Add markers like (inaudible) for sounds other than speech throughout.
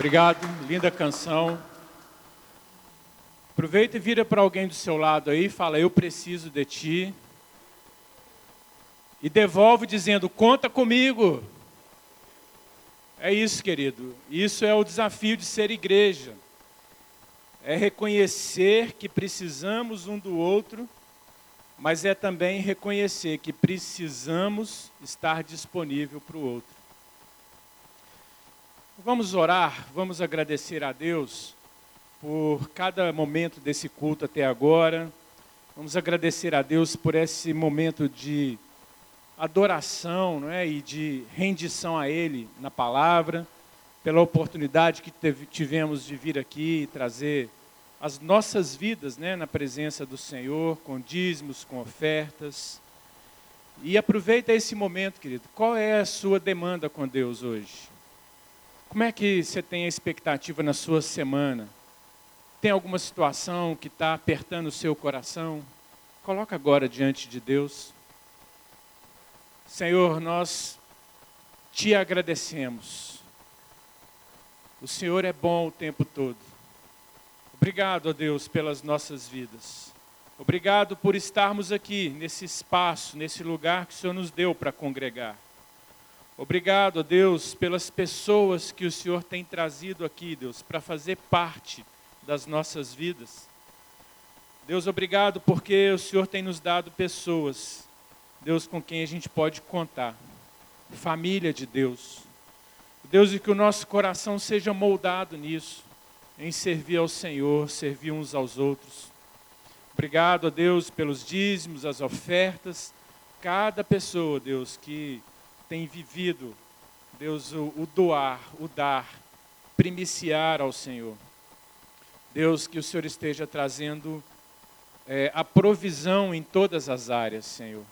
Obrigado, linda canção. Aproveita e vira para alguém do seu lado aí fala: Eu preciso de ti. E devolve dizendo: Conta comigo. É isso, querido. Isso é o desafio de ser igreja. É reconhecer que precisamos um do outro, mas é também reconhecer que precisamos estar disponível para o outro. Vamos orar, vamos agradecer a Deus por cada momento desse culto até agora. Vamos agradecer a Deus por esse momento de adoração não é? e de rendição a Ele na palavra, pela oportunidade que tivemos de vir aqui e trazer as nossas vidas né, na presença do Senhor, com dízimos, com ofertas. E aproveita esse momento, querido. Qual é a sua demanda com Deus hoje? Como é que você tem a expectativa na sua semana? Tem alguma situação que está apertando o seu coração? Coloca agora diante de Deus. Senhor, nós te agradecemos. O Senhor é bom o tempo todo. Obrigado, ó Deus, pelas nossas vidas. Obrigado por estarmos aqui, nesse espaço, nesse lugar que o Senhor nos deu para congregar. Obrigado, Deus, pelas pessoas que o Senhor tem trazido aqui, Deus, para fazer parte das nossas vidas. Deus, obrigado porque o Senhor tem nos dado pessoas, Deus, com quem a gente pode contar. Família de Deus. Deus, e que o nosso coração seja moldado nisso, em servir ao Senhor, servir uns aos outros. Obrigado Deus pelos dízimos, as ofertas, cada pessoa, Deus, que tem vivido, Deus, o, o doar, o dar, primiciar ao Senhor. Deus, que o Senhor esteja trazendo é, a provisão em todas as áreas, Senhor.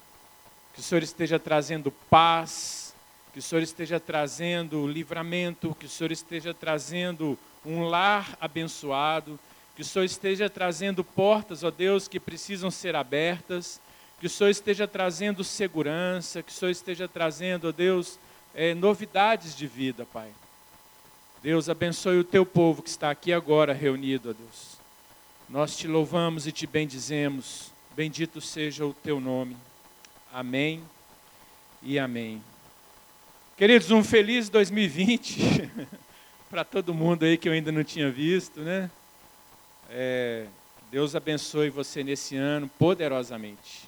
Que o Senhor esteja trazendo paz, que o Senhor esteja trazendo livramento, que o Senhor esteja trazendo um lar abençoado, que o Senhor esteja trazendo portas, ó Deus, que precisam ser abertas, que o Senhor esteja trazendo segurança, que o Senhor esteja trazendo, ó Deus, é, novidades de vida, Pai. Deus abençoe o teu povo que está aqui agora reunido, ó Deus. Nós te louvamos e te bendizemos. Bendito seja o teu nome. Amém e amém. Queridos, um feliz 2020 (laughs) para todo mundo aí que eu ainda não tinha visto, né? É, Deus abençoe você nesse ano poderosamente.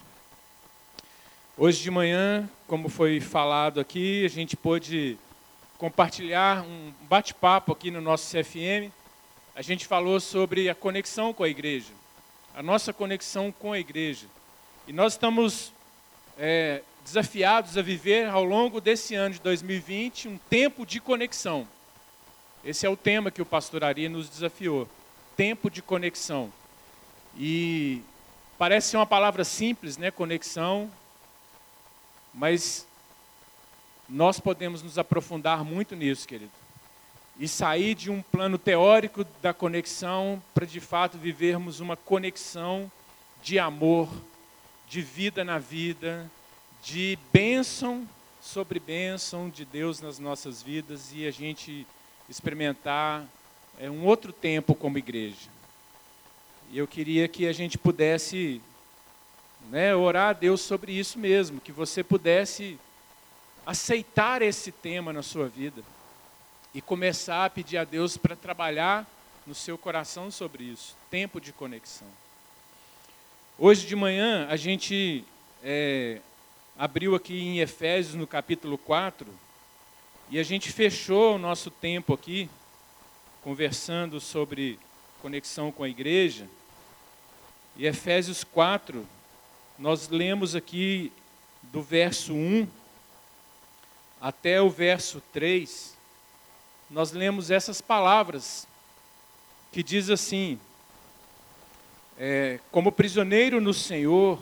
Hoje de manhã, como foi falado aqui, a gente pôde compartilhar um bate-papo aqui no nosso CFM. A gente falou sobre a conexão com a igreja, a nossa conexão com a igreja. E nós estamos é, desafiados a viver ao longo desse ano de 2020 um tempo de conexão. Esse é o tema que o pastor Ari nos desafiou. Tempo de conexão. E parece ser uma palavra simples, né? Conexão, mas nós podemos nos aprofundar muito nisso, querido. E sair de um plano teórico da conexão para de fato vivermos uma conexão de amor, de vida na vida, de bênção sobre bênção de Deus nas nossas vidas e a gente experimentar é, um outro tempo como igreja. E eu queria que a gente pudesse né, orar a Deus sobre isso mesmo, que você pudesse aceitar esse tema na sua vida e começar a pedir a Deus para trabalhar no seu coração sobre isso, tempo de conexão. Hoje de manhã a gente é, abriu aqui em Efésios no capítulo 4 e a gente fechou o nosso tempo aqui conversando sobre conexão com a igreja. E Efésios 4, nós lemos aqui do verso 1 até o verso 3, nós lemos essas palavras que diz assim: é, como prisioneiro no Senhor,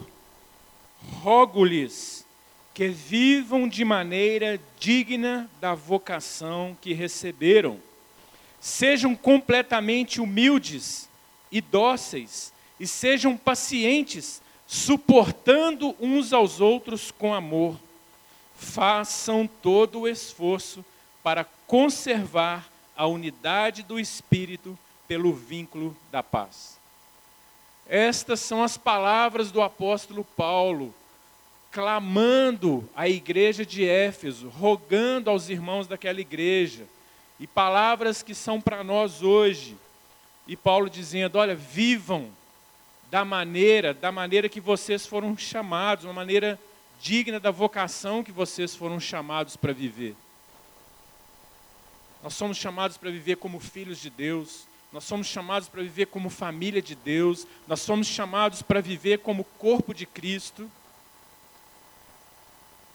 rogo-lhes que vivam de maneira digna da vocação que receberam, sejam completamente humildes e dóceis, e sejam pacientes suportando uns aos outros com amor. Façam todo o esforço para conservar a unidade do Espírito pelo vínculo da paz. Estas são as palavras do apóstolo Paulo, clamando à igreja de Éfeso, rogando aos irmãos daquela igreja, e palavras que são para nós hoje. E Paulo dizendo: olha, vivam da maneira, da maneira que vocês foram chamados, uma maneira digna da vocação que vocês foram chamados para viver. Nós somos chamados para viver como filhos de Deus, nós somos chamados para viver como família de Deus, nós somos chamados para viver como corpo de Cristo.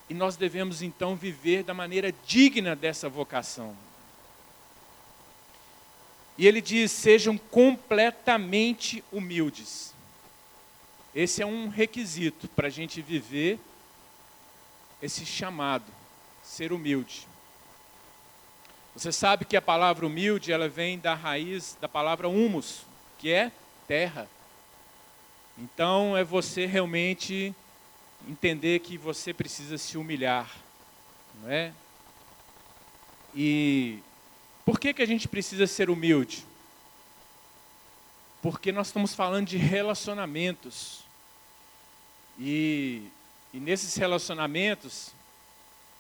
E nós devemos então viver da maneira digna dessa vocação. E ele diz: sejam completamente humildes. Esse é um requisito para a gente viver esse chamado, ser humilde. Você sabe que a palavra humilde, ela vem da raiz da palavra humus, que é terra. Então é você realmente entender que você precisa se humilhar, não é? E por que que a gente precisa ser humilde? Porque nós estamos falando de relacionamentos. E e nesses relacionamentos,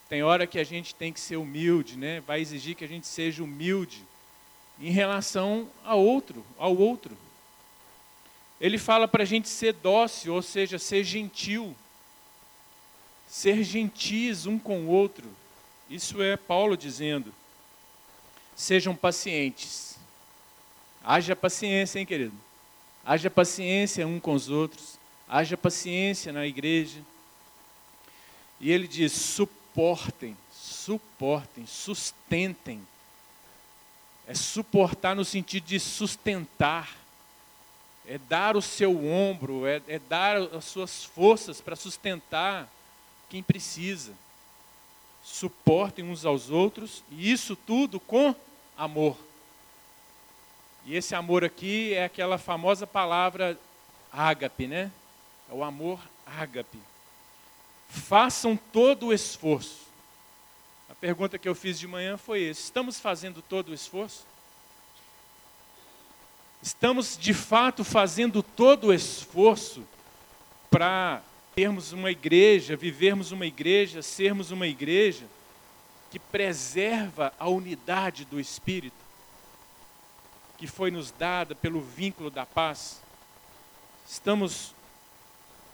tem hora que a gente tem que ser humilde, né? Vai exigir que a gente seja humilde em relação ao outro, ao outro. Ele fala para a gente ser dócil, ou seja, ser gentil. Ser gentis um com o outro. Isso é Paulo dizendo. Sejam pacientes. Haja paciência, hein, querido? Haja paciência um com os outros. Haja paciência na igreja. E ele diz: suportem, suportem, sustentem. É suportar no sentido de sustentar, é dar o seu ombro, é, é dar as suas forças para sustentar quem precisa. Suportem uns aos outros, e isso tudo com amor. E esse amor aqui é aquela famosa palavra ágape, né? O amor ágape façam todo o esforço. A pergunta que eu fiz de manhã foi essa: estamos fazendo todo o esforço? Estamos de fato fazendo todo o esforço para termos uma igreja, vivermos uma igreja, sermos uma igreja que preserva a unidade do Espírito, que foi nos dada pelo vínculo da paz? Estamos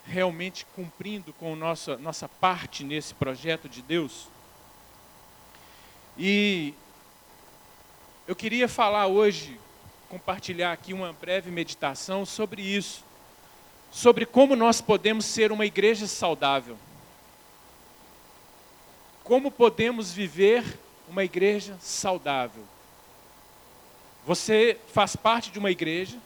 realmente cumprindo com nossa, nossa parte nesse projeto de Deus. E eu queria falar hoje, compartilhar aqui uma breve meditação sobre isso, sobre como nós podemos ser uma igreja saudável. Como podemos viver uma igreja saudável. Você faz parte de uma igreja,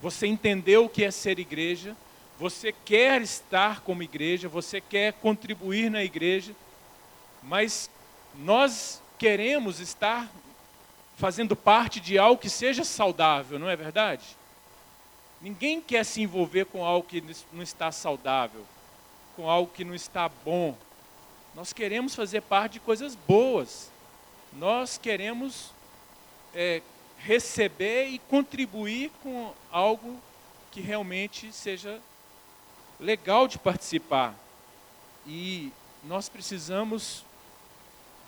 você entendeu o que é ser igreja, você quer estar como igreja, você quer contribuir na igreja, mas nós queremos estar fazendo parte de algo que seja saudável, não é verdade? Ninguém quer se envolver com algo que não está saudável, com algo que não está bom. Nós queremos fazer parte de coisas boas. Nós queremos é, receber e contribuir com algo que realmente seja legal de participar. E nós precisamos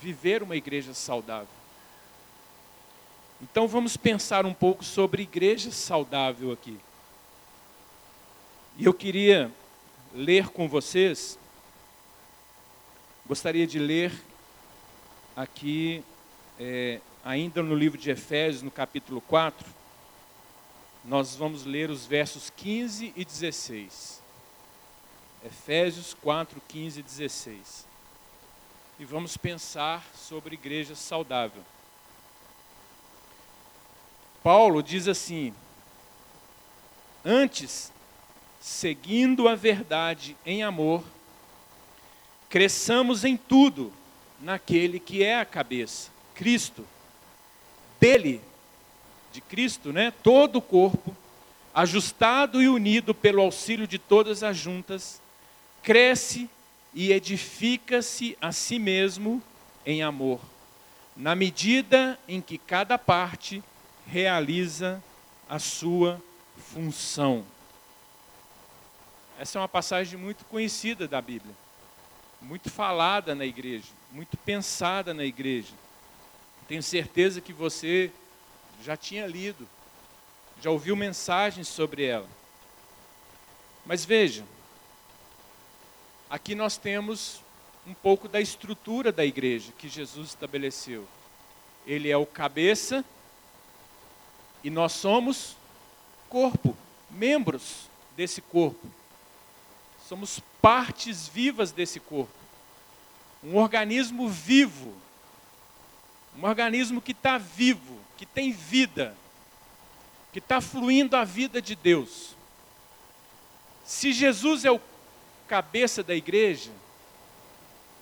viver uma igreja saudável. Então vamos pensar um pouco sobre igreja saudável aqui. E eu queria ler com vocês, gostaria de ler aqui, é, ainda no livro de Efésios, no capítulo 4, nós vamos ler os versos 15 e 16. Efésios 4, 15 e 16. E vamos pensar sobre igreja saudável. Paulo diz assim: Antes, seguindo a verdade em amor, cresçamos em tudo naquele que é a cabeça, Cristo. Dele, de Cristo, né? Todo o corpo, ajustado e unido pelo auxílio de todas as juntas, cresce e edifica-se a si mesmo em amor, na medida em que cada parte realiza a sua função. Essa é uma passagem muito conhecida da Bíblia, muito falada na igreja, muito pensada na igreja. Tenho certeza que você já tinha lido, já ouviu mensagens sobre ela. Mas veja, aqui nós temos um pouco da estrutura da igreja que Jesus estabeleceu. Ele é o cabeça e nós somos corpo, membros desse corpo. Somos partes vivas desse corpo. Um organismo vivo. Um organismo que está vivo, que tem vida, que está fluindo a vida de Deus. Se Jesus é o cabeça da igreja,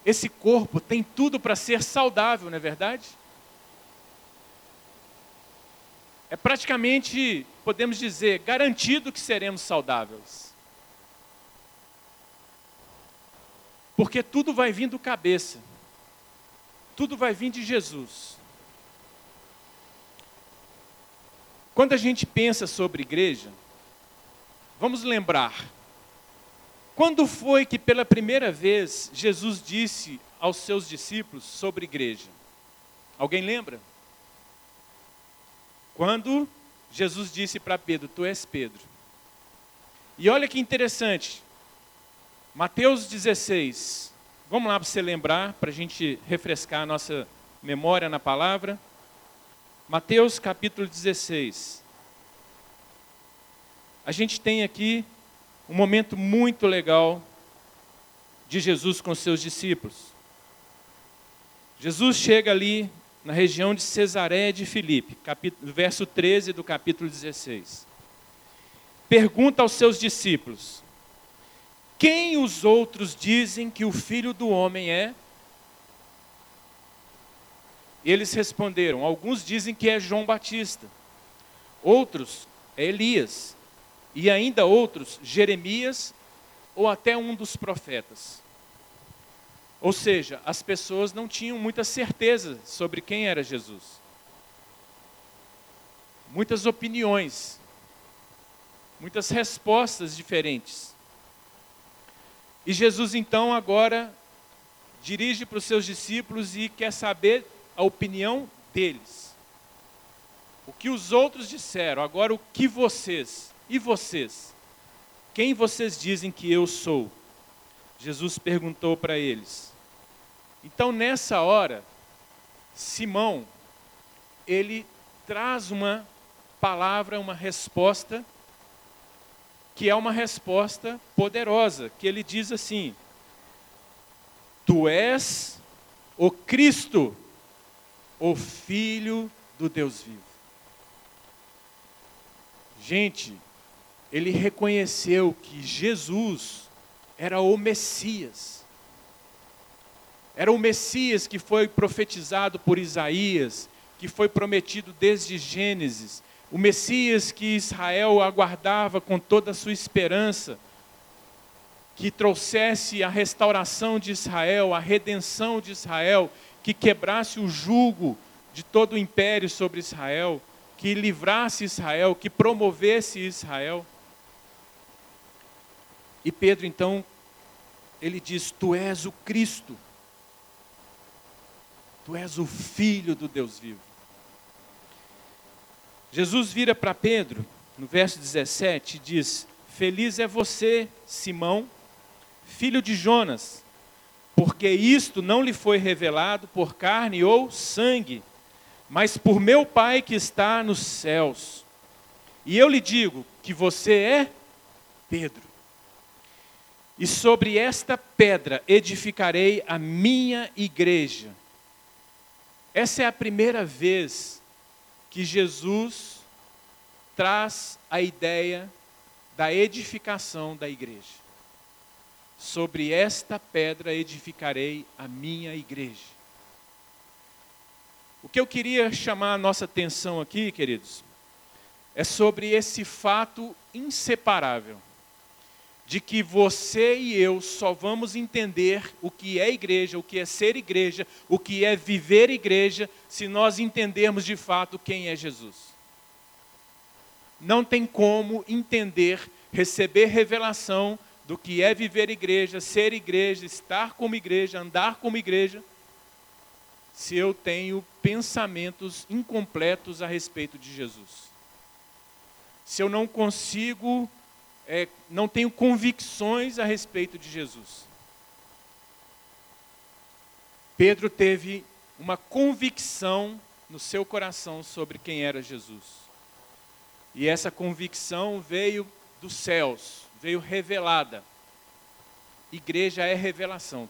esse corpo tem tudo para ser saudável, não é verdade? É praticamente, podemos dizer, garantido que seremos saudáveis. Porque tudo vai vir do cabeça. Tudo vai vir de Jesus. Quando a gente pensa sobre igreja, vamos lembrar quando foi que pela primeira vez Jesus disse aos seus discípulos sobre igreja? Alguém lembra? Quando Jesus disse para Pedro: Tu és Pedro. E olha que interessante, Mateus 16. Vamos lá para você lembrar, para a gente refrescar a nossa memória na palavra. Mateus capítulo 16. A gente tem aqui um momento muito legal de Jesus com seus discípulos. Jesus chega ali na região de Cesaré de Filipe, capítulo, verso 13 do capítulo 16. Pergunta aos seus discípulos: Quem os outros dizem que o filho do homem é? Eles responderam: Alguns dizem que é João Batista, outros é Elias e ainda outros, Jeremias ou até um dos profetas. Ou seja, as pessoas não tinham muita certeza sobre quem era Jesus. Muitas opiniões, muitas respostas diferentes. E Jesus então agora dirige para os seus discípulos e quer saber a opinião deles. O que os outros disseram, agora o que vocês e vocês? Quem vocês dizem que eu sou? Jesus perguntou para eles. Então, nessa hora, Simão, ele traz uma palavra, uma resposta, que é uma resposta poderosa, que ele diz assim: Tu és o Cristo, o Filho do Deus vivo. Gente, ele reconheceu que Jesus era o Messias. Era o Messias que foi profetizado por Isaías, que foi prometido desde Gênesis. O Messias que Israel aguardava com toda a sua esperança, que trouxesse a restauração de Israel, a redenção de Israel, que quebrasse o jugo de todo o império sobre Israel, que livrasse Israel, que promovesse Israel. E Pedro então, ele diz: Tu és o Cristo, Tu és o Filho do Deus vivo. Jesus vira para Pedro, no verso 17, e diz: Feliz é você, Simão, filho de Jonas, porque isto não lhe foi revelado por carne ou sangue, mas por meu Pai que está nos céus. E eu lhe digo que você é Pedro e sobre esta pedra edificarei a minha igreja. Essa é a primeira vez que Jesus traz a ideia da edificação da igreja. Sobre esta pedra edificarei a minha igreja. O que eu queria chamar a nossa atenção aqui, queridos, é sobre esse fato inseparável de que você e eu só vamos entender o que é igreja, o que é ser igreja, o que é viver igreja, se nós entendermos de fato quem é Jesus. Não tem como entender, receber revelação do que é viver igreja, ser igreja, estar como igreja, andar como igreja, se eu tenho pensamentos incompletos a respeito de Jesus. Se eu não consigo é, não tenho convicções a respeito de Jesus. Pedro teve uma convicção no seu coração sobre quem era Jesus. E essa convicção veio dos céus, veio revelada. Igreja é revelação.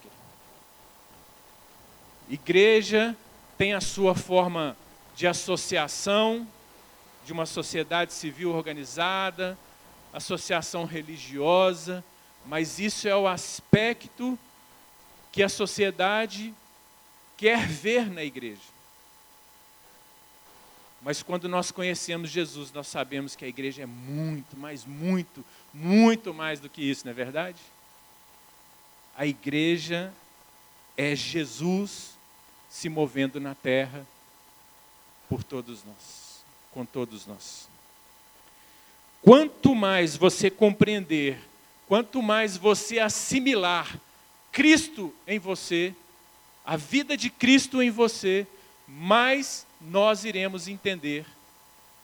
Igreja tem a sua forma de associação, de uma sociedade civil organizada, associação religiosa, mas isso é o aspecto que a sociedade quer ver na igreja. Mas quando nós conhecemos Jesus, nós sabemos que a igreja é muito, mas muito, muito mais do que isso, não é verdade? A igreja é Jesus se movendo na terra por todos nós, com todos nós. Quanto mais você compreender, quanto mais você assimilar Cristo em você, a vida de Cristo em você, mais nós iremos entender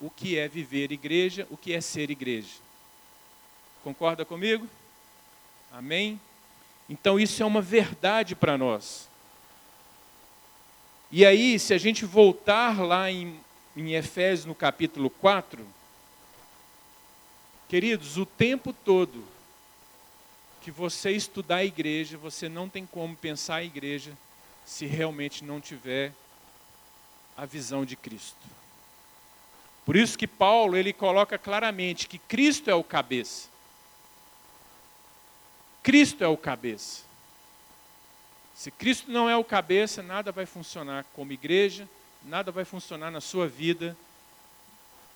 o que é viver igreja, o que é ser igreja. Concorda comigo? Amém? Então isso é uma verdade para nós. E aí, se a gente voltar lá em, em Efésios no capítulo 4, Queridos, o tempo todo que você estudar a igreja, você não tem como pensar a igreja se realmente não tiver a visão de Cristo. Por isso que Paulo ele coloca claramente que Cristo é o cabeça. Cristo é o cabeça. Se Cristo não é o cabeça, nada vai funcionar como igreja, nada vai funcionar na sua vida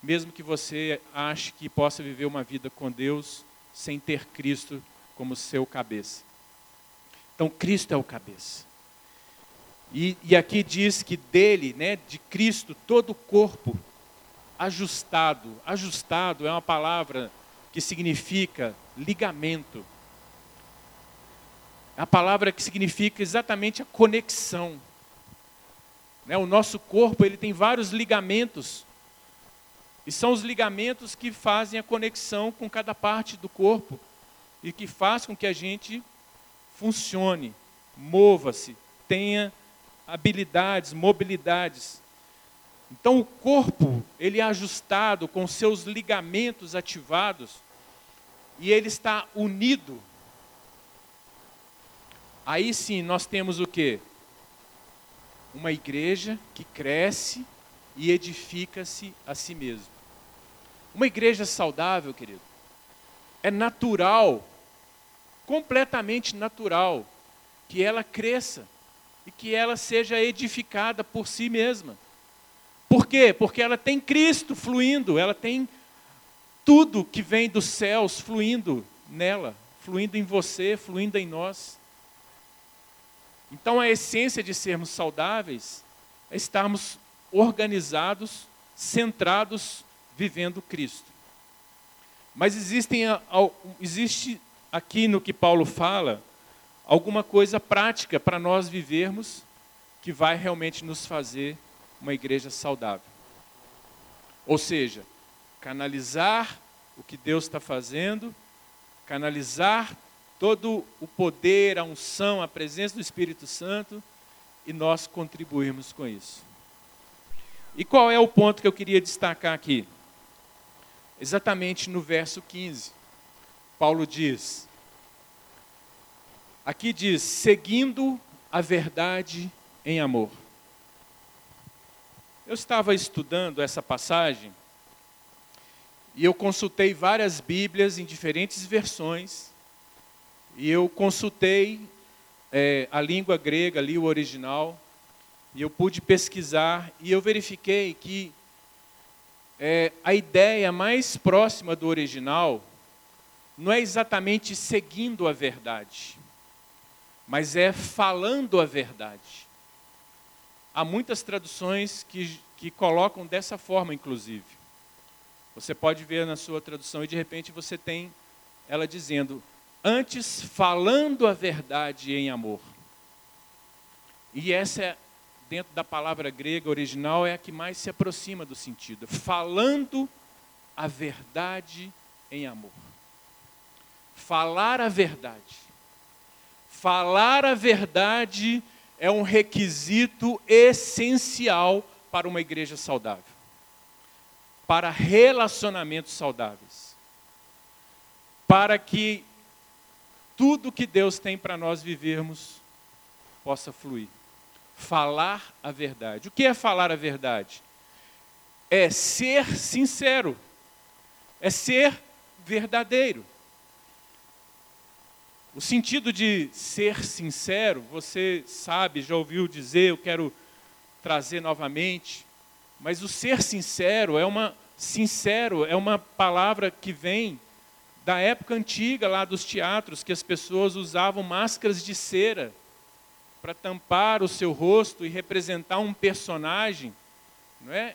mesmo que você ache que possa viver uma vida com Deus sem ter Cristo como seu cabeça. Então, Cristo é o cabeça. E, e aqui diz que dele, né, de Cristo, todo o corpo ajustado. Ajustado é uma palavra que significa ligamento. É a palavra que significa exatamente a conexão. Né, o nosso corpo ele tem vários ligamentos e são os ligamentos que fazem a conexão com cada parte do corpo e que faz com que a gente funcione, mova-se, tenha habilidades, mobilidades. Então o corpo, ele é ajustado com seus ligamentos ativados e ele está unido. Aí sim nós temos o que? Uma igreja que cresce e edifica-se a si mesmo. Uma igreja saudável, querido, é natural, completamente natural, que ela cresça e que ela seja edificada por si mesma. Por quê? Porque ela tem Cristo fluindo, ela tem tudo que vem dos céus fluindo nela, fluindo em você, fluindo em nós. Então a essência de sermos saudáveis é estarmos organizados, centrados vivendo Cristo. Mas existem, existe aqui no que Paulo fala alguma coisa prática para nós vivermos que vai realmente nos fazer uma igreja saudável. Ou seja, canalizar o que Deus está fazendo, canalizar todo o poder, a unção, a presença do Espírito Santo e nós contribuirmos com isso. E qual é o ponto que eu queria destacar aqui? Exatamente no verso 15. Paulo diz: aqui diz, seguindo a verdade em amor. Eu estava estudando essa passagem e eu consultei várias Bíblias em diferentes versões e eu consultei é, a língua grega ali, o original, e eu pude pesquisar e eu verifiquei que é, a ideia mais próxima do original não é exatamente seguindo a verdade, mas é falando a verdade. Há muitas traduções que, que colocam dessa forma, inclusive. Você pode ver na sua tradução e de repente você tem ela dizendo: antes falando a verdade em amor. E essa é, dentro da palavra grega original, é a que mais se aproxima do sentido. Falando a verdade em amor. Falar a verdade. Falar a verdade é um requisito essencial para uma igreja saudável, para relacionamentos saudáveis, para que tudo que Deus tem para nós vivermos possa fluir falar a verdade. O que é falar a verdade? É ser sincero, é ser verdadeiro. O sentido de ser sincero, você sabe, já ouviu dizer, eu quero trazer novamente, mas o ser sincero é uma sincero é uma palavra que vem da época antiga lá dos teatros que as pessoas usavam máscaras de cera para tampar o seu rosto e representar um personagem, não é?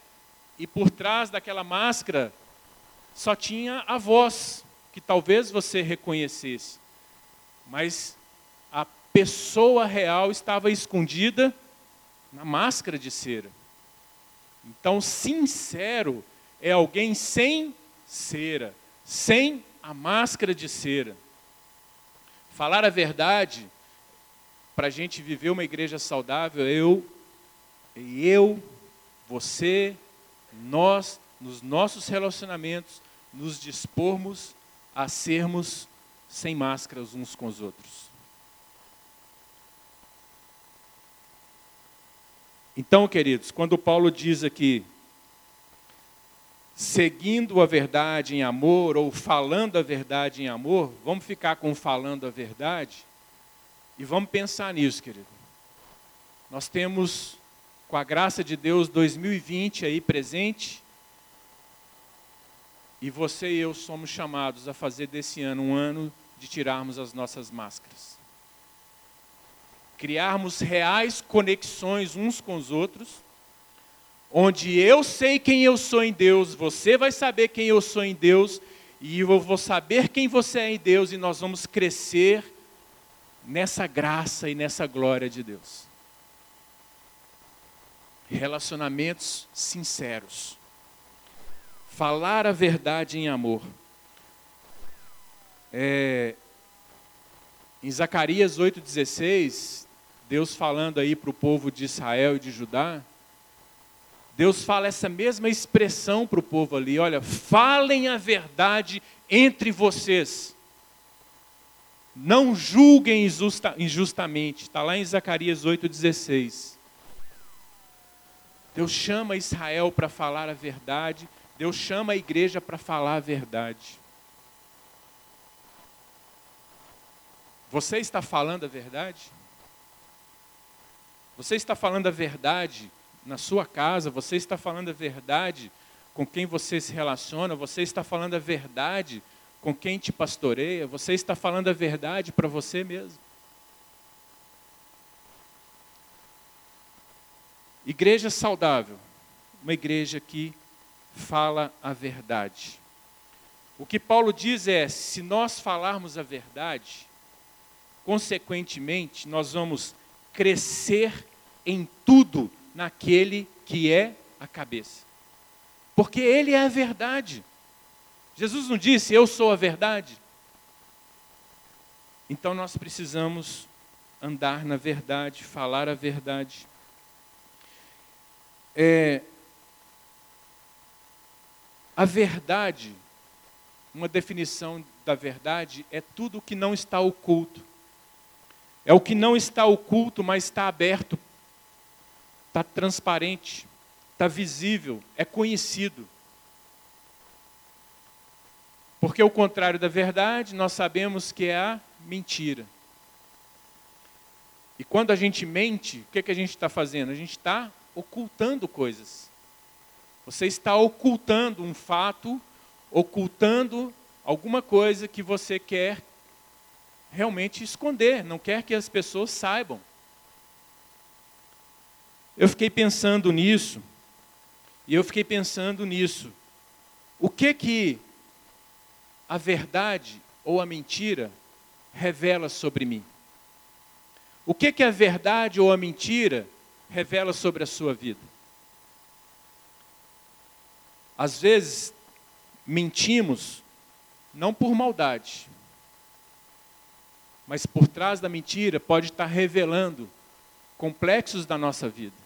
E por trás daquela máscara só tinha a voz, que talvez você reconhecesse. Mas a pessoa real estava escondida na máscara de cera. Então, sincero é alguém sem cera, sem a máscara de cera. Falar a verdade para a gente viver uma igreja saudável, eu, eu, você, nós, nos nossos relacionamentos, nos dispormos a sermos sem máscaras uns com os outros. Então, queridos, quando Paulo diz aqui, seguindo a verdade em amor, ou falando a verdade em amor, vamos ficar com falando a verdade, e vamos pensar nisso, querido. Nós temos, com a graça de Deus, 2020 aí presente. E você e eu somos chamados a fazer desse ano um ano de tirarmos as nossas máscaras. Criarmos reais conexões uns com os outros, onde eu sei quem eu sou em Deus, você vai saber quem eu sou em Deus, e eu vou saber quem você é em Deus, e nós vamos crescer nessa graça e nessa glória de Deus. Relacionamentos sinceros. Falar a verdade em amor. É, em Zacarias 8,16, Deus falando aí para o povo de Israel e de Judá, Deus fala essa mesma expressão para o povo ali: olha, falem a verdade entre vocês. Não julguem injusta, injustamente. Está lá em Zacarias 8,16. Deus chama Israel para falar a verdade. Deus chama a igreja para falar a verdade. Você está falando a verdade? Você está falando a verdade na sua casa? Você está falando a verdade com quem você se relaciona? Você está falando a verdade com quem te pastoreia, você está falando a verdade para você mesmo. Igreja saudável, uma igreja que fala a verdade. O que Paulo diz é: se nós falarmos a verdade, consequentemente, nós vamos crescer em tudo naquele que é a cabeça. Porque ele é a verdade. Jesus não disse, eu sou a verdade? Então nós precisamos andar na verdade, falar a verdade. É, a verdade, uma definição da verdade, é tudo o que não está oculto. É o que não está oculto, mas está aberto, está transparente, está visível, é conhecido. Porque o contrário da verdade, nós sabemos que é a mentira. E quando a gente mente, o que, é que a gente está fazendo? A gente está ocultando coisas. Você está ocultando um fato, ocultando alguma coisa que você quer realmente esconder, não quer que as pessoas saibam. Eu fiquei pensando nisso, e eu fiquei pensando nisso. O que que a verdade ou a mentira revela sobre mim? O que que a verdade ou a mentira revela sobre a sua vida? Às vezes mentimos não por maldade, mas por trás da mentira pode estar revelando complexos da nossa vida,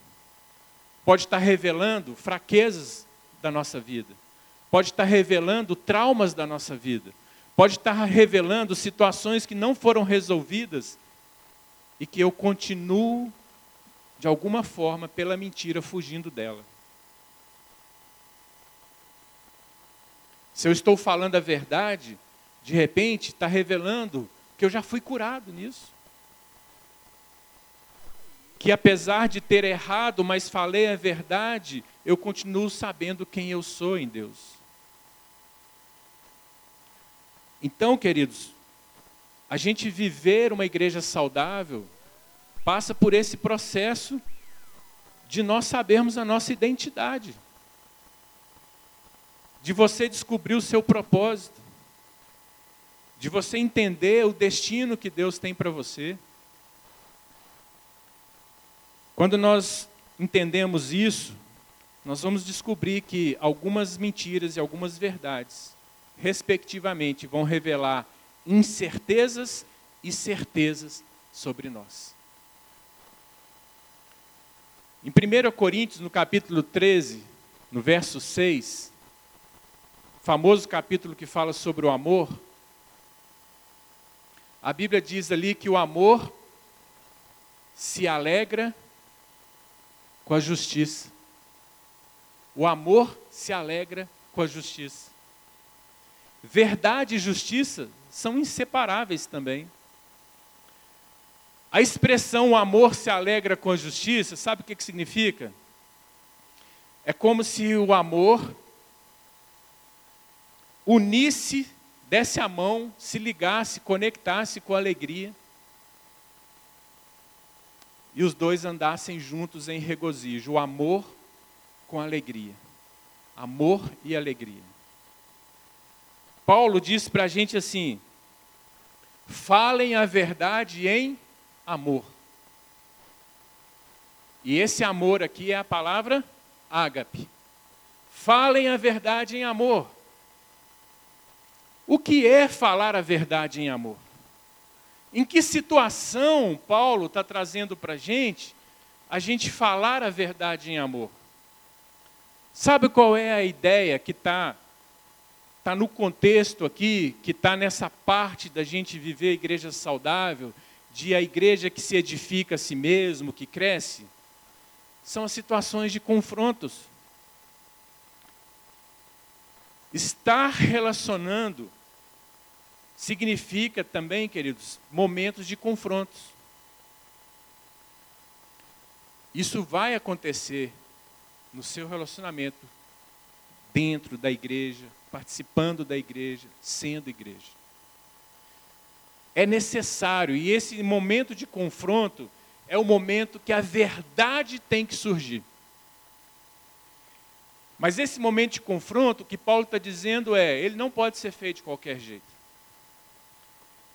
pode estar revelando fraquezas da nossa vida, pode estar revelando traumas da nossa vida, pode estar revelando situações que não foram resolvidas e que eu continuo, de alguma forma, pela mentira, fugindo dela. Se eu estou falando a verdade, de repente está revelando que eu já fui curado nisso. Que apesar de ter errado, mas falei a verdade, eu continuo sabendo quem eu sou em Deus. Então, queridos, a gente viver uma igreja saudável passa por esse processo de nós sabermos a nossa identidade de você descobrir o seu propósito, de você entender o destino que Deus tem para você. Quando nós entendemos isso, nós vamos descobrir que algumas mentiras e algumas verdades, respectivamente, vão revelar incertezas e certezas sobre nós. Em 1 Coríntios, no capítulo 13, no verso 6, famoso capítulo que fala sobre o amor, a Bíblia diz ali que o amor se alegra com a justiça. O amor se alegra com a justiça. Verdade e justiça são inseparáveis também. A expressão o amor se alegra com a justiça, sabe o que, que significa? É como se o amor unisse, desse a mão, se ligasse, conectasse com alegria. E os dois andassem juntos em regozijo, o amor com alegria. Amor e alegria. Paulo diz para a gente assim: falem a verdade em amor. E esse amor aqui é a palavra ágape. Falem a verdade em amor. O que é falar a verdade em amor? Em que situação Paulo está trazendo para a gente a gente falar a verdade em amor? Sabe qual é a ideia que está tá no contexto aqui, que está nessa parte da gente viver a igreja saudável, de a igreja que se edifica a si mesmo, que cresce? São as situações de confrontos. Estar relacionando significa também, queridos, momentos de confrontos. Isso vai acontecer no seu relacionamento dentro da igreja, participando da igreja, sendo igreja. É necessário, e esse momento de confronto é o momento que a verdade tem que surgir. Mas esse momento de confronto, o que Paulo está dizendo é: ele não pode ser feito de qualquer jeito.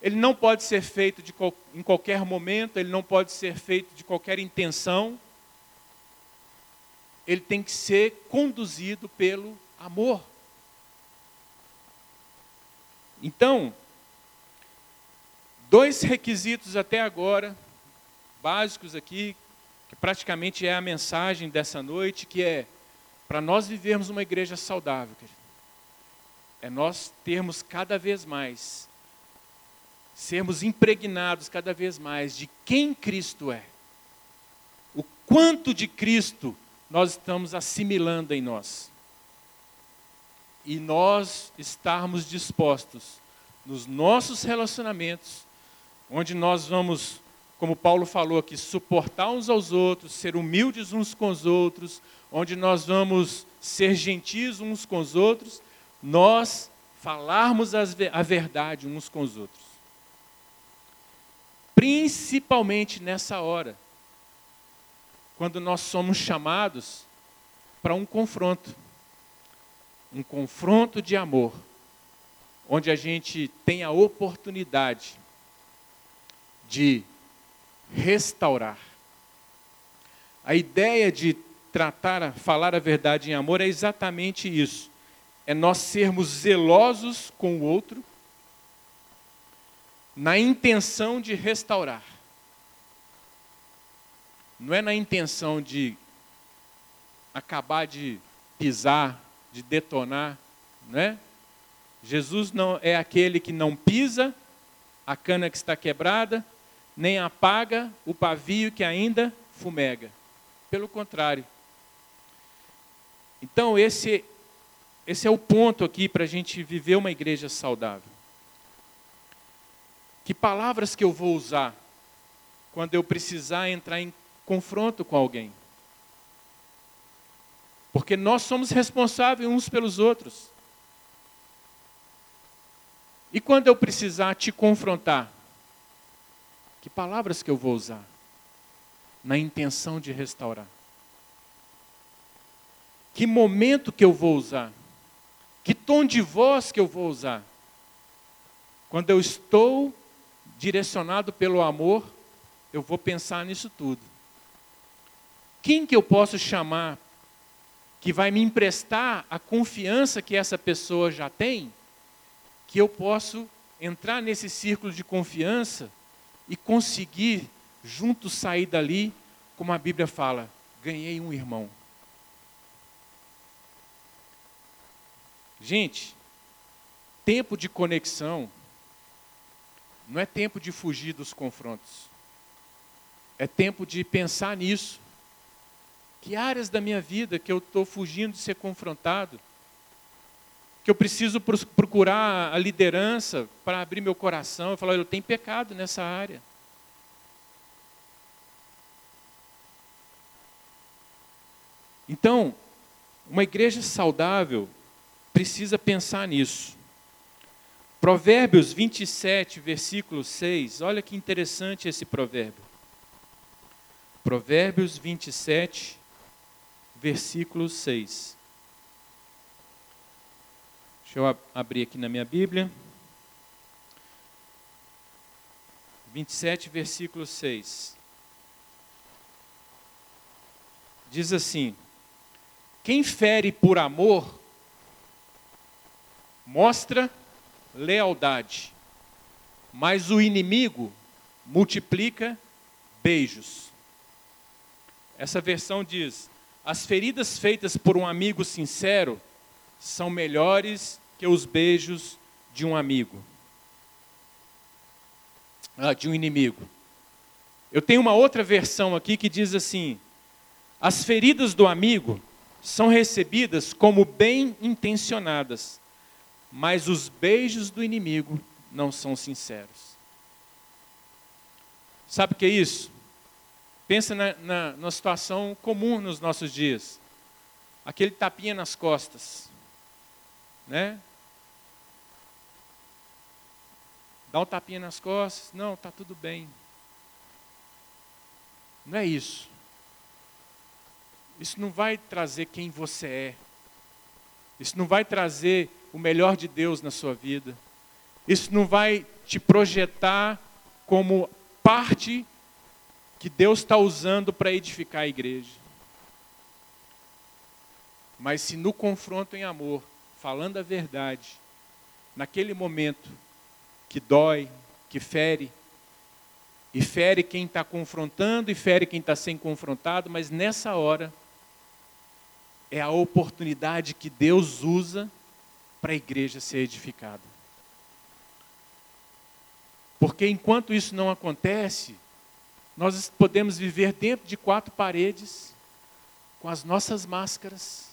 Ele não pode ser feito de, em qualquer momento, ele não pode ser feito de qualquer intenção. Ele tem que ser conduzido pelo amor. Então, dois requisitos até agora, básicos aqui, que praticamente é a mensagem dessa noite, que é para nós vivermos uma igreja saudável, é nós termos cada vez mais sermos impregnados cada vez mais de quem Cristo é. O quanto de Cristo nós estamos assimilando em nós. E nós estarmos dispostos nos nossos relacionamentos, onde nós vamos, como Paulo falou aqui, suportar uns aos outros, ser humildes uns com os outros, onde nós vamos ser gentis uns com os outros, nós falarmos a verdade uns com os outros. Principalmente nessa hora, quando nós somos chamados para um confronto um confronto de amor, onde a gente tem a oportunidade de restaurar. A ideia de tratar, falar a verdade em amor é exatamente isso. É nós sermos zelosos com o outro, na intenção de restaurar. Não é na intenção de acabar de pisar, de detonar, né? Jesus não é aquele que não pisa a cana que está quebrada, nem apaga o pavio que ainda fumega. Pelo contrário. Então, esse, esse é o ponto aqui para a gente viver uma igreja saudável. Que palavras que eu vou usar quando eu precisar entrar em confronto com alguém? Porque nós somos responsáveis uns pelos outros. E quando eu precisar te confrontar, que palavras que eu vou usar? Na intenção de restaurar. Que momento que eu vou usar? Que tom de voz que eu vou usar? Quando eu estou direcionado pelo amor, eu vou pensar nisso tudo. Quem que eu posso chamar que vai me emprestar a confiança que essa pessoa já tem, que eu posso entrar nesse círculo de confiança e conseguir juntos sair dali, como a Bíblia fala, ganhei um irmão. Gente, tempo de conexão não é tempo de fugir dos confrontos. É tempo de pensar nisso que áreas da minha vida que eu estou fugindo de ser confrontado? Que eu preciso procurar a liderança para abrir meu coração e falar: eu tenho pecado nessa área. Então, uma igreja saudável precisa pensar nisso. Provérbios 27, versículo 6, olha que interessante esse provérbio. Provérbios 27, versículo 6. Deixa eu abrir aqui na minha Bíblia. 27, versículo 6. Diz assim: Quem fere por amor, mostra lealdade, mas o inimigo multiplica beijos. Essa versão diz: as feridas feitas por um amigo sincero são melhores que os beijos de um amigo, ah, de um inimigo. Eu tenho uma outra versão aqui que diz assim: as feridas do amigo são recebidas como bem intencionadas, mas os beijos do inimigo não são sinceros. Sabe o que é isso? Pensa na, na, na situação comum nos nossos dias. Aquele tapinha nas costas. Né? Dá um tapinha nas costas. Não, está tudo bem. Não é isso. Isso não vai trazer quem você é. Isso não vai trazer o melhor de Deus na sua vida. Isso não vai te projetar como parte que Deus está usando para edificar a igreja. Mas se no confronto em amor, falando a verdade, naquele momento que dói, que fere, e fere quem está confrontando e fere quem está sendo confrontado, mas nessa hora é a oportunidade que Deus usa para a igreja ser edificada. Porque enquanto isso não acontece, nós podemos viver dentro de quatro paredes, com as nossas máscaras,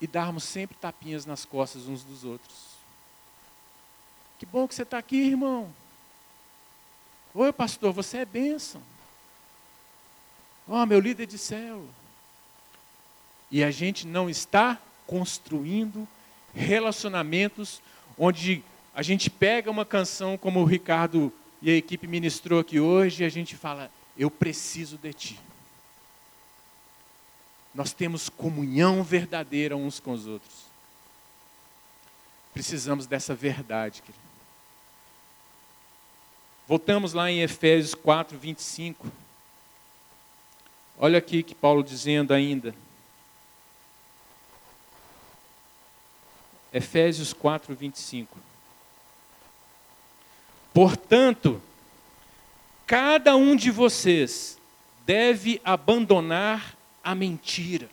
e darmos sempre tapinhas nas costas uns dos outros. Que bom que você está aqui, irmão. Oi, pastor, você é bênção. Ó, oh, meu líder de célula. E a gente não está construindo relacionamentos onde a gente pega uma canção como o Ricardo e a equipe ministrou aqui hoje e a gente fala: Eu preciso de ti. Nós temos comunhão verdadeira uns com os outros. Precisamos dessa verdade, querido. Voltamos lá em Efésios 4, 25. Olha aqui que Paulo dizendo ainda. Efésios 4, 25. Portanto, cada um de vocês deve abandonar a mentira.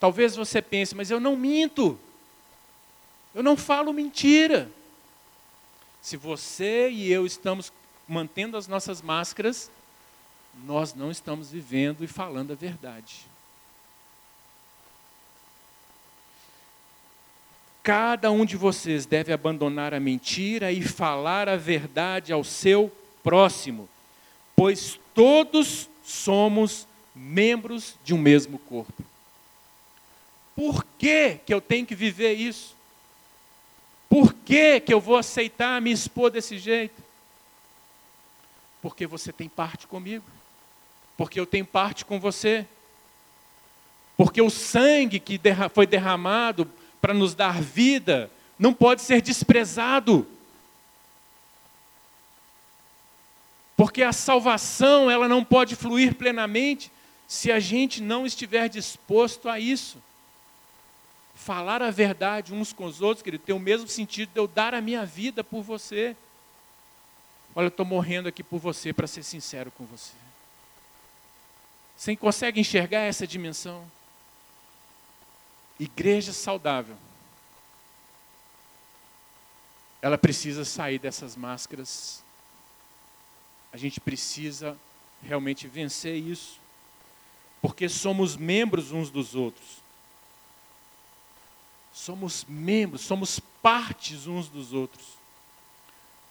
Talvez você pense, mas eu não minto. Eu não falo mentira. Se você e eu estamos mantendo as nossas máscaras, nós não estamos vivendo e falando a verdade. Cada um de vocês deve abandonar a mentira e falar a verdade ao seu próximo, pois todos somos membros de um mesmo corpo. Por que, que eu tenho que viver isso? Por que, que eu vou aceitar me expor desse jeito? Porque você tem parte comigo. Porque eu tenho parte com você. Porque o sangue que foi derramado para nos dar vida não pode ser desprezado. Porque a salvação, ela não pode fluir plenamente se a gente não estiver disposto a isso falar a verdade uns com os outros, querido, tem o mesmo sentido de eu dar a minha vida por você. Olha, eu estou morrendo aqui por você, para ser sincero com você. Você consegue enxergar essa dimensão? Igreja saudável. Ela precisa sair dessas máscaras. A gente precisa realmente vencer isso. Porque somos membros uns dos outros. Somos membros, somos partes uns dos outros.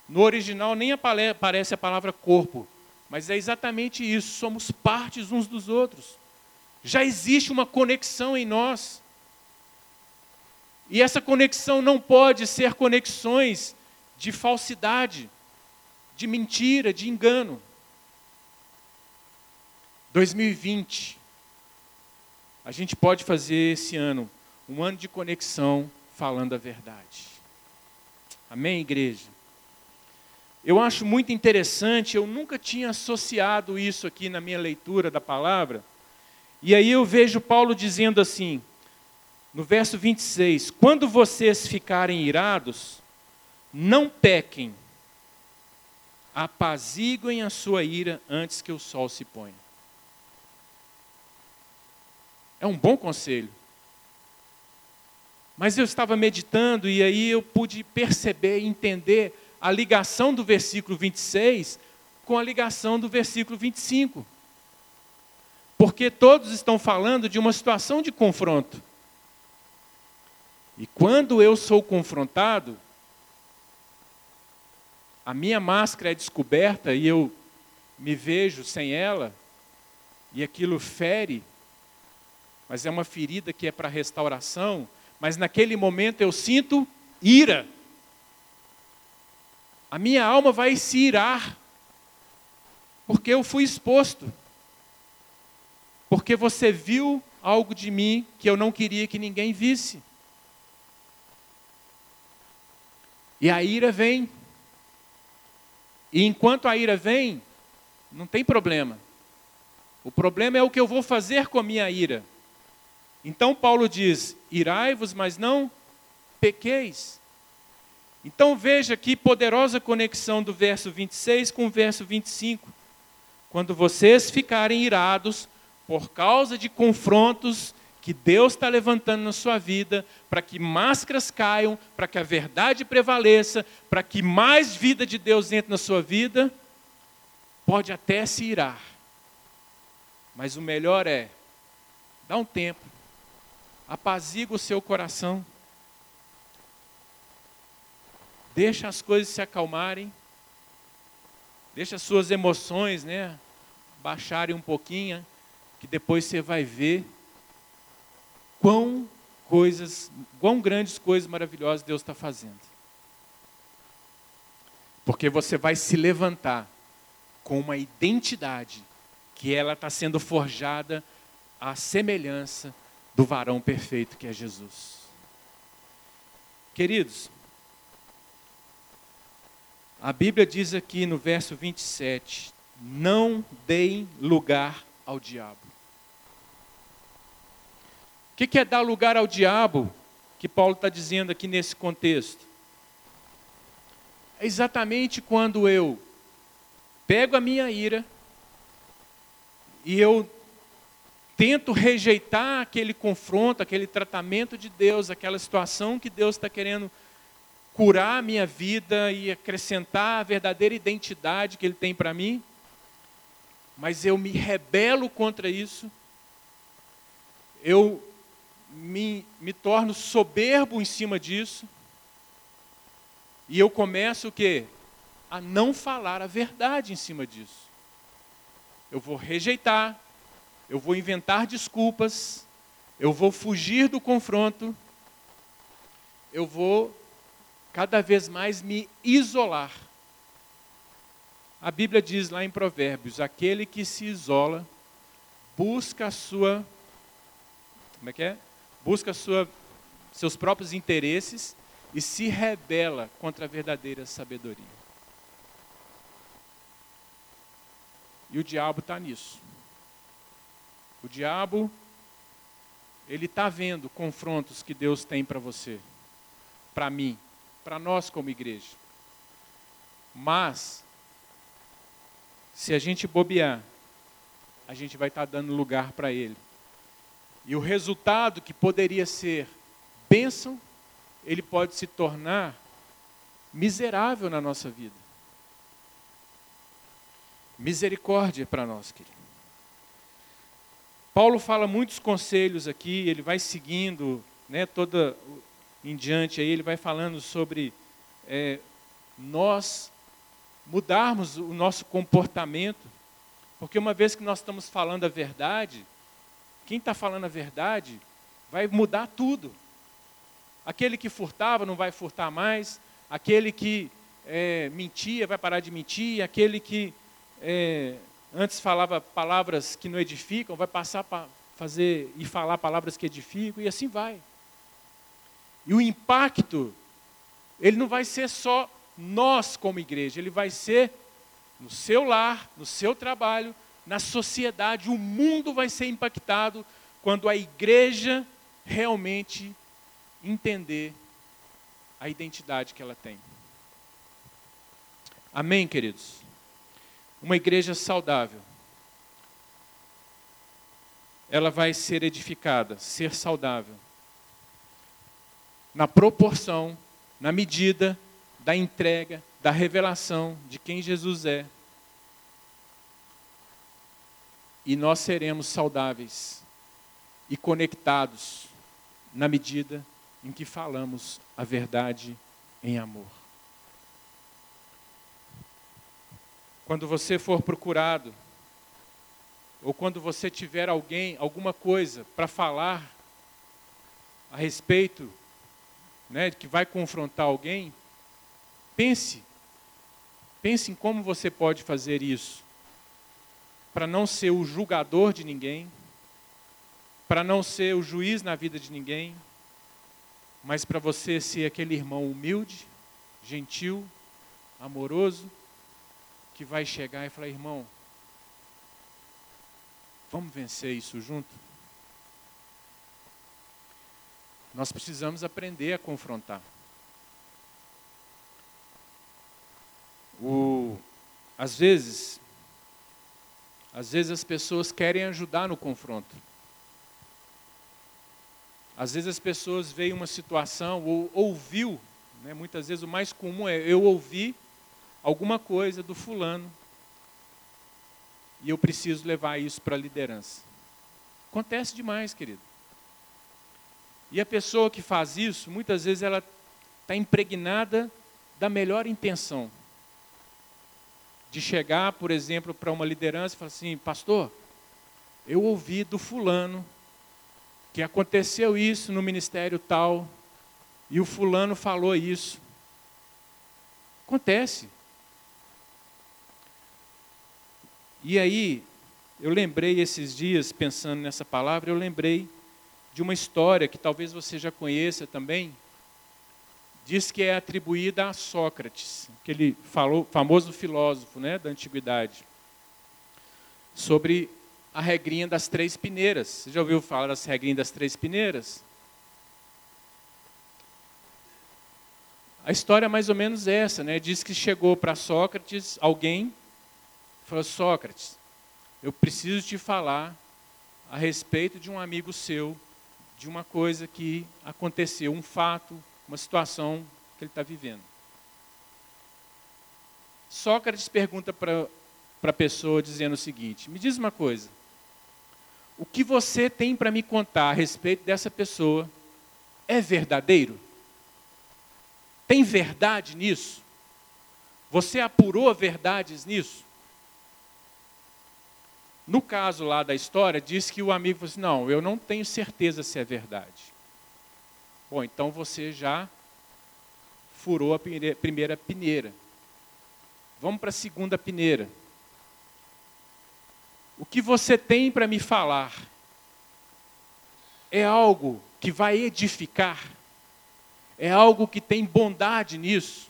No original nem aparece a palavra corpo, mas é exatamente isso, somos partes uns dos outros. Já existe uma conexão em nós. E essa conexão não pode ser conexões de falsidade, de mentira, de engano. 2020. A gente pode fazer esse ano um ano de conexão falando a verdade. Amém, igreja? Eu acho muito interessante, eu nunca tinha associado isso aqui na minha leitura da palavra. E aí eu vejo Paulo dizendo assim, no verso 26: Quando vocês ficarem irados, não pequem, apaziguem a sua ira antes que o sol se ponha. É um bom conselho. Mas eu estava meditando e aí eu pude perceber e entender a ligação do versículo 26 com a ligação do versículo 25. Porque todos estão falando de uma situação de confronto. E quando eu sou confrontado, a minha máscara é descoberta e eu me vejo sem ela, e aquilo fere, mas é uma ferida que é para restauração, mas naquele momento eu sinto ira. A minha alma vai se irar, porque eu fui exposto. Porque você viu algo de mim que eu não queria que ninguém visse. E a ira vem. E enquanto a ira vem, não tem problema. O problema é o que eu vou fazer com a minha ira. Então Paulo diz: irai-vos, mas não pequeis. Então veja que poderosa conexão do verso 26 com o verso 25. Quando vocês ficarem irados por causa de confrontos que Deus está levantando na sua vida, para que máscaras caiam, para que a verdade prevaleça, para que mais vida de Deus entre na sua vida, pode até se irar. Mas o melhor é, dá um tempo, apazigua o seu coração. Deixa as coisas se acalmarem. Deixa as suas emoções, né, baixarem um pouquinho, que depois você vai ver quão coisas, quão grandes coisas maravilhosas Deus está fazendo. Porque você vai se levantar com uma identidade que ela está sendo forjada à semelhança do varão perfeito que é Jesus. Queridos, a Bíblia diz aqui no verso 27: não deem lugar ao diabo. O que é dar lugar ao diabo que Paulo está dizendo aqui nesse contexto? É exatamente quando eu pego a minha ira e eu tento rejeitar aquele confronto, aquele tratamento de Deus, aquela situação que Deus está querendo curar a minha vida e acrescentar a verdadeira identidade que Ele tem para mim, mas eu me rebelo contra isso, eu me, me torno soberbo em cima disso, e eu começo o quê? a não falar a verdade em cima disso. Eu vou rejeitar, eu vou inventar desculpas, eu vou fugir do confronto, eu vou cada vez mais me isolar. A Bíblia diz lá em Provérbios: aquele que se isola busca a sua. Como é que é? Busca sua, seus próprios interesses e se rebela contra a verdadeira sabedoria. E o diabo está nisso. O diabo, ele está vendo confrontos que Deus tem para você, para mim, para nós como igreja. Mas, se a gente bobear, a gente vai estar tá dando lugar para ele. E o resultado que poderia ser bênção, ele pode se tornar miserável na nossa vida. Misericórdia para nós, querido. Paulo fala muitos conselhos aqui, ele vai seguindo, né, toda em diante aí, ele vai falando sobre é, nós mudarmos o nosso comportamento, porque uma vez que nós estamos falando a verdade, quem está falando a verdade vai mudar tudo. Aquele que furtava não vai furtar mais, aquele que é, mentia vai parar de mentir, aquele que é, antes falava palavras que não edificam, vai passar para fazer e falar palavras que edificam, e assim vai. E o impacto, ele não vai ser só nós como igreja, ele vai ser no seu lar, no seu trabalho, na sociedade, o mundo vai ser impactado quando a igreja realmente entender a identidade que ela tem. Amém, queridos? uma igreja saudável, ela vai ser edificada, ser saudável, na proporção, na medida da entrega, da revelação de quem Jesus é. E nós seremos saudáveis e conectados na medida em que falamos a verdade em amor. Quando você for procurado, ou quando você tiver alguém, alguma coisa para falar a respeito, né, que vai confrontar alguém, pense, pense em como você pode fazer isso, para não ser o julgador de ninguém, para não ser o juiz na vida de ninguém, mas para você ser aquele irmão humilde, gentil, amoroso, que vai chegar e falar: irmão, vamos vencer isso junto? Nós precisamos aprender a confrontar. O, às vezes, às vezes as pessoas querem ajudar no confronto. Às vezes as pessoas veem uma situação ou ouviu, né, muitas vezes o mais comum é eu ouvi alguma coisa do fulano e eu preciso levar isso para a liderança. Acontece demais, querido. E a pessoa que faz isso, muitas vezes ela está impregnada da melhor intenção. De chegar, por exemplo, para uma liderança e falar assim: Pastor, eu ouvi do fulano que aconteceu isso no ministério tal, e o fulano falou isso. Acontece. E aí, eu lembrei esses dias, pensando nessa palavra, eu lembrei de uma história que talvez você já conheça também. Diz que é atribuída a Sócrates, aquele falou, famoso filósofo né, da antiguidade, sobre a regrinha das três peneiras. Você já ouviu falar das regrinhas das três peneiras? A história é mais ou menos essa, né? Diz que chegou para Sócrates alguém, falou: Sócrates, eu preciso te falar a respeito de um amigo seu, de uma coisa que aconteceu, um fato, uma situação que ele está vivendo. Sócrates pergunta para a pessoa dizendo o seguinte: Me diz uma coisa, o que você tem para me contar a respeito dessa pessoa é verdadeiro? Tem verdade nisso? Você apurou verdades nisso? No caso lá da história, diz que o amigo falou assim: Não, eu não tenho certeza se é verdade. Bom, então você já furou a primeira peneira. Vamos para a segunda peneira. O que você tem para me falar é algo que vai edificar? é algo que tem bondade nisso,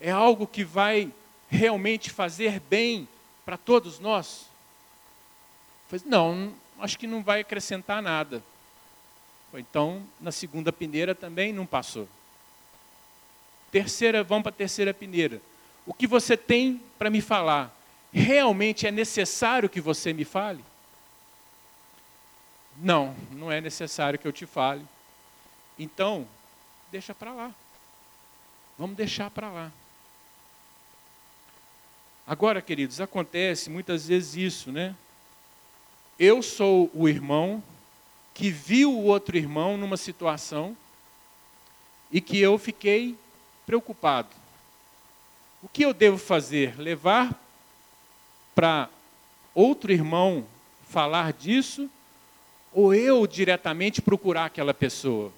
é algo que vai realmente fazer bem para todos nós? não, acho que não vai acrescentar nada. Então, na segunda peneira também não passou. Terceira, vamos para a terceira peneira. O que você tem para me falar, realmente é necessário que você me fale? Não, não é necessário que eu te fale. Então, deixa para lá. Vamos deixar para lá. Agora, queridos, acontece muitas vezes isso, né? Eu sou o irmão que viu o outro irmão numa situação e que eu fiquei preocupado. O que eu devo fazer? Levar para outro irmão falar disso ou eu diretamente procurar aquela pessoa?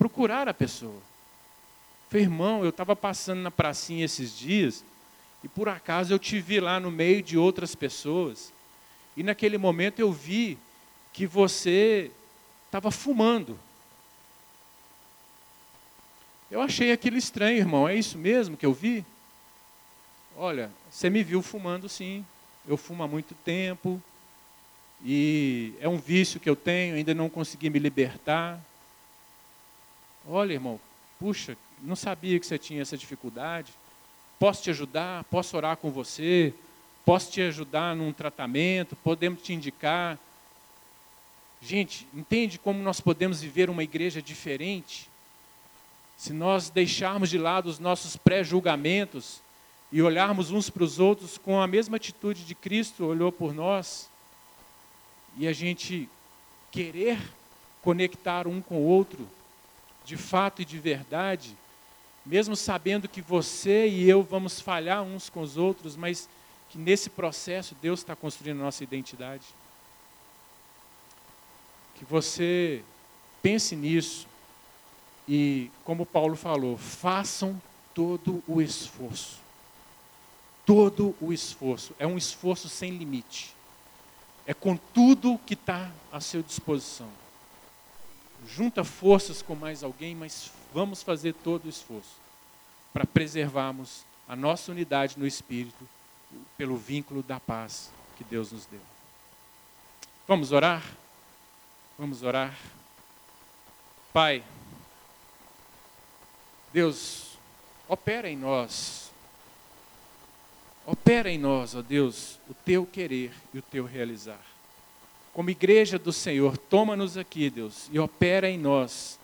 procurar a pessoa. Falei, irmão, eu estava passando na pracinha esses dias e por acaso eu te vi lá no meio de outras pessoas. E naquele momento eu vi que você estava fumando. Eu achei aquilo estranho, irmão. É isso mesmo que eu vi? Olha, você me viu fumando sim. Eu fumo há muito tempo. E é um vício que eu tenho, ainda não consegui me libertar. Olha, irmão, puxa, não sabia que você tinha essa dificuldade. Posso te ajudar? Posso orar com você? Posso te ajudar num tratamento? Podemos te indicar? Gente, entende como nós podemos viver uma igreja diferente? Se nós deixarmos de lado os nossos pré-julgamentos e olharmos uns para os outros com a mesma atitude de Cristo olhou por nós, e a gente querer conectar um com o outro, de fato e de verdade, mesmo sabendo que você e eu vamos falhar uns com os outros, mas que nesse processo Deus está construindo a nossa identidade. Que você pense nisso e, como Paulo falou, façam todo o esforço. Todo o esforço. É um esforço sem limite. É com tudo que está à sua disposição junta forças com mais alguém, mas vamos fazer todo o esforço para preservarmos a nossa unidade no espírito pelo vínculo da paz que Deus nos deu. Vamos orar? Vamos orar. Pai, Deus, opera em nós. Opera em nós, ó Deus, o teu querer e o teu realizar como igreja do Senhor, toma-nos aqui, Deus, e opera em nós.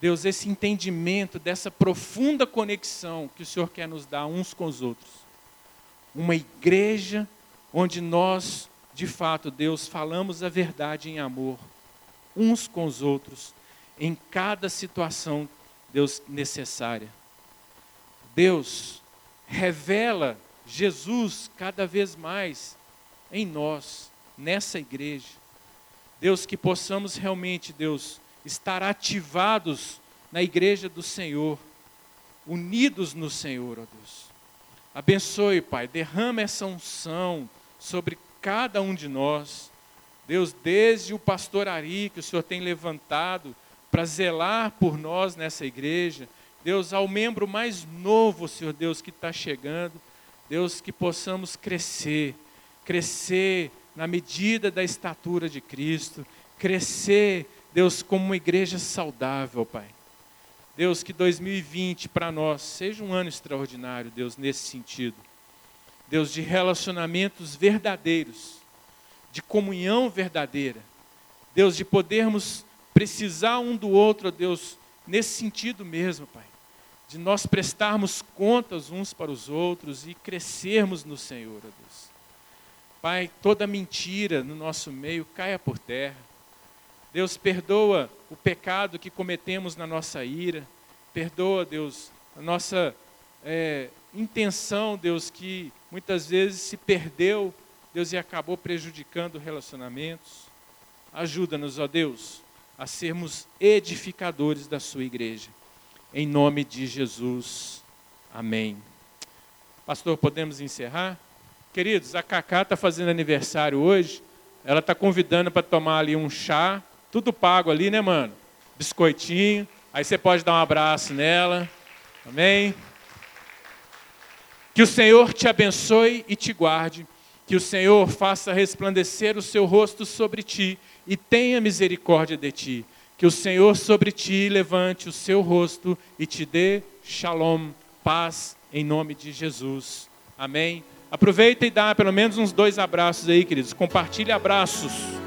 Deus, esse entendimento dessa profunda conexão que o Senhor quer nos dar uns com os outros. Uma igreja onde nós, de fato, Deus, falamos a verdade em amor, uns com os outros, em cada situação, Deus, necessária. Deus, revela Jesus cada vez mais em nós nessa igreja. Deus, que possamos realmente, Deus, estar ativados na igreja do Senhor, unidos no Senhor, ó Deus. Abençoe, Pai, derrama essa unção sobre cada um de nós. Deus, desde o pastor Ari, que o Senhor tem levantado para zelar por nós nessa igreja, Deus, ao membro mais novo, Senhor Deus, que está chegando, Deus, que possamos crescer, crescer na medida da estatura de Cristo, crescer, Deus, como uma igreja saudável, Pai. Deus, que 2020 para nós seja um ano extraordinário, Deus, nesse sentido. Deus, de relacionamentos verdadeiros, de comunhão verdadeira. Deus, de podermos precisar um do outro, Deus, nesse sentido mesmo, Pai. De nós prestarmos contas uns para os outros e crescermos no Senhor, Deus. Pai, toda mentira no nosso meio caia por terra. Deus, perdoa o pecado que cometemos na nossa ira. Perdoa, Deus, a nossa é, intenção, Deus, que muitas vezes se perdeu, Deus, e acabou prejudicando relacionamentos. Ajuda-nos, ó Deus, a sermos edificadores da Sua igreja. Em nome de Jesus. Amém. Pastor, podemos encerrar? Queridos, a Cacá está fazendo aniversário hoje. Ela está convidando para tomar ali um chá. Tudo pago ali, né, mano? Biscoitinho. Aí você pode dar um abraço nela. Amém? Que o Senhor te abençoe e te guarde. Que o Senhor faça resplandecer o seu rosto sobre ti e tenha misericórdia de ti. Que o Senhor sobre ti levante o seu rosto e te dê shalom, paz, em nome de Jesus. Amém. Aproveita e dá pelo menos uns dois abraços aí, queridos. Compartilhe abraços.